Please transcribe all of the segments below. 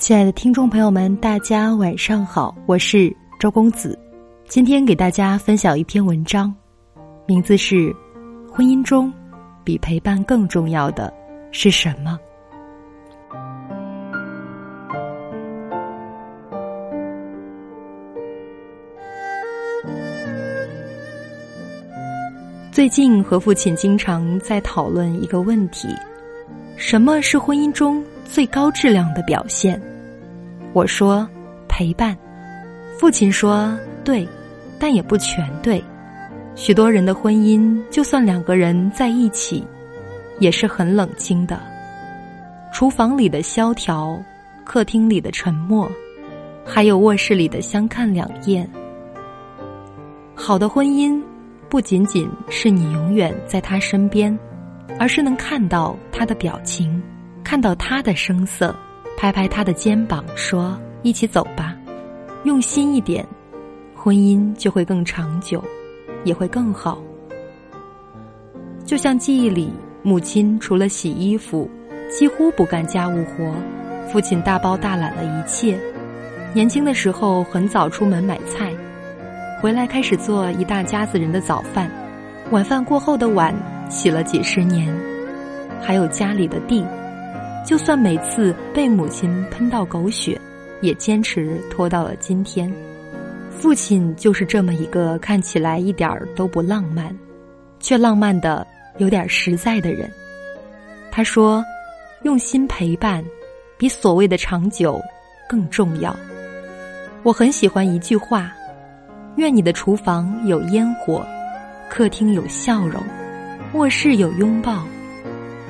亲爱的听众朋友们，大家晚上好，我是周公子。今天给大家分享一篇文章，名字是《婚姻中比陪伴更重要的是什么》。最近和父亲经常在讨论一个问题：什么是婚姻中最高质量的表现？我说陪伴，父亲说对，但也不全对。许多人的婚姻，就算两个人在一起，也是很冷清的。厨房里的萧条，客厅里的沉默，还有卧室里的相看两厌。好的婚姻。不仅仅是你永远在他身边，而是能看到他的表情，看到他的声色，拍拍他的肩膀，说：“一起走吧。”用心一点，婚姻就会更长久，也会更好。就像记忆里，母亲除了洗衣服，几乎不干家务活，父亲大包大揽了一切。年轻的时候，很早出门买菜。回来开始做一大家子人的早饭，晚饭过后的碗洗了几十年，还有家里的地，就算每次被母亲喷到狗血，也坚持拖到了今天。父亲就是这么一个看起来一点儿都不浪漫，却浪漫的有点实在的人。他说：“用心陪伴，比所谓的长久更重要。”我很喜欢一句话。愿你的厨房有烟火，客厅有笑容，卧室有拥抱，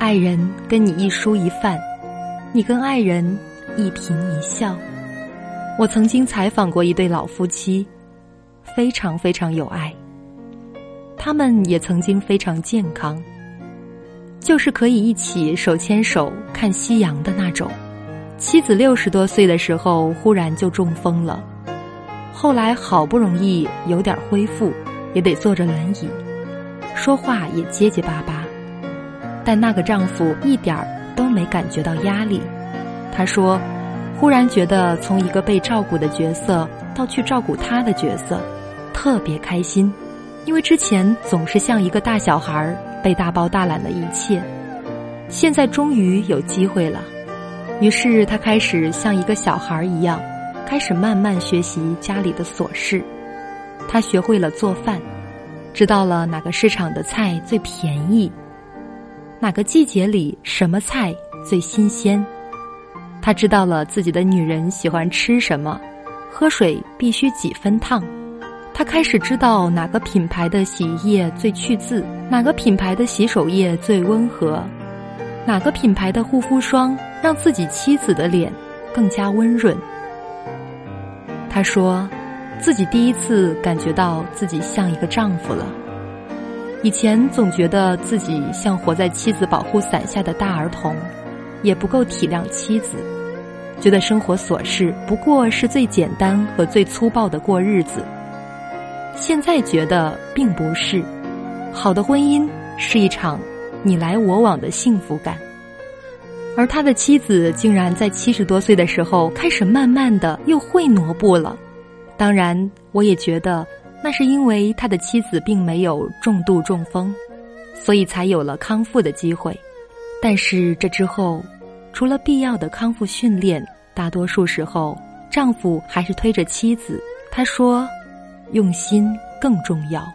爱人跟你一蔬一饭，你跟爱人一颦一笑。我曾经采访过一对老夫妻，非常非常有爱。他们也曾经非常健康，就是可以一起手牵手看夕阳的那种。妻子六十多岁的时候，忽然就中风了。后来好不容易有点恢复，也得坐着轮椅，说话也结结巴巴。但那个丈夫一点儿都没感觉到压力。他说：“忽然觉得从一个被照顾的角色到去照顾他的角色，特别开心，因为之前总是像一个大小孩儿被大包大揽了一切，现在终于有机会了。于是他开始像一个小孩儿一样。”开始慢慢学习家里的琐事，他学会了做饭，知道了哪个市场的菜最便宜，哪个季节里什么菜最新鲜。他知道了自己的女人喜欢吃什么，喝水必须几分烫。他开始知道哪个品牌的洗衣液最去渍，哪个品牌的洗手液最温和，哪个品牌的护肤霜让自己妻子的脸更加温润。他说：“自己第一次感觉到自己像一个丈夫了。以前总觉得自己像活在妻子保护伞下的大儿童，也不够体谅妻子，觉得生活琐事不过是最简单和最粗暴的过日子。现在觉得并不是，好的婚姻是一场你来我往的幸福感。”而他的妻子竟然在七十多岁的时候开始慢慢的又会挪步了，当然，我也觉得那是因为他的妻子并没有重度中风，所以才有了康复的机会。但是这之后，除了必要的康复训练，大多数时候丈夫还是推着妻子。他说：“用心更重要。”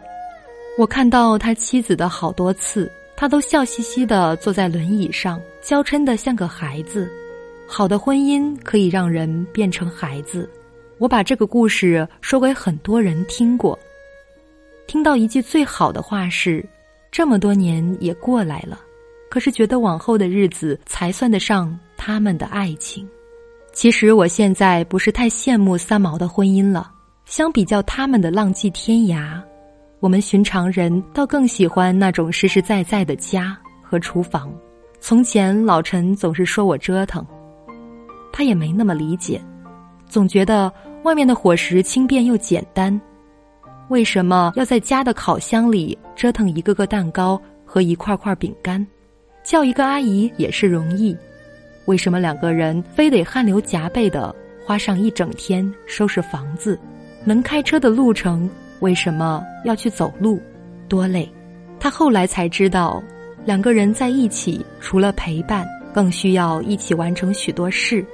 我看到他妻子的好多次。他都笑嘻嘻的坐在轮椅上，娇嗔的像个孩子。好的婚姻可以让人变成孩子。我把这个故事说给很多人听过，听到一句最好的话是：这么多年也过来了，可是觉得往后的日子才算得上他们的爱情。其实我现在不是太羡慕三毛的婚姻了，相比较他们的浪迹天涯。我们寻常人倒更喜欢那种实实在在的家和厨房。从前老陈总是说我折腾，他也没那么理解，总觉得外面的伙食轻便又简单，为什么要在家的烤箱里折腾一个个蛋糕和一块块饼干？叫一个阿姨也是容易。为什么两个人非得汗流浃背的花上一整天收拾房子？能开车的路程为什么要去走路？多累！他后来才知道，两个人在一起除了陪伴，更需要一起完成许多事，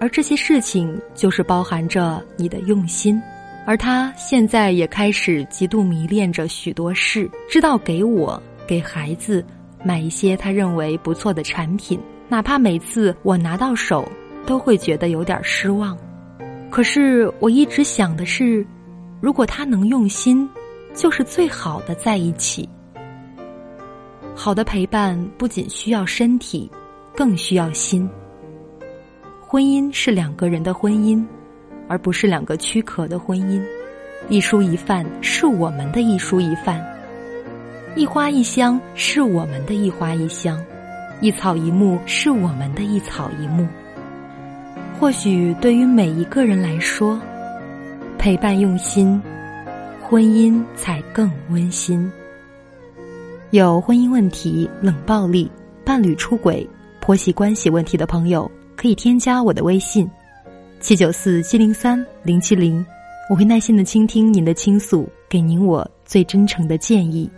而这些事情就是包含着你的用心。而他现在也开始极度迷恋着许多事，知道给我、给孩子买一些他认为不错的产品，哪怕每次我拿到手都会觉得有点失望。可是我一直想的是，如果他能用心，就是最好的在一起。好的陪伴不仅需要身体，更需要心。婚姻是两个人的婚姻。而不是两个躯壳的婚姻，一蔬一饭是我们的一蔬一饭，一花一香是我们的一花一香，一草一木是我们的一草一木。或许对于每一个人来说，陪伴用心，婚姻才更温馨。有婚姻问题、冷暴力、伴侣出轨、婆媳关系问题的朋友，可以添加我的微信。七九四七零三零七零，我会耐心的倾听您的倾诉，给您我最真诚的建议。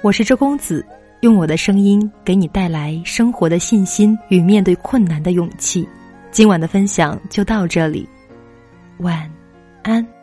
我是周公子，用我的声音给你带来生活的信心与面对困难的勇气。今晚的分享就到这里，晚安。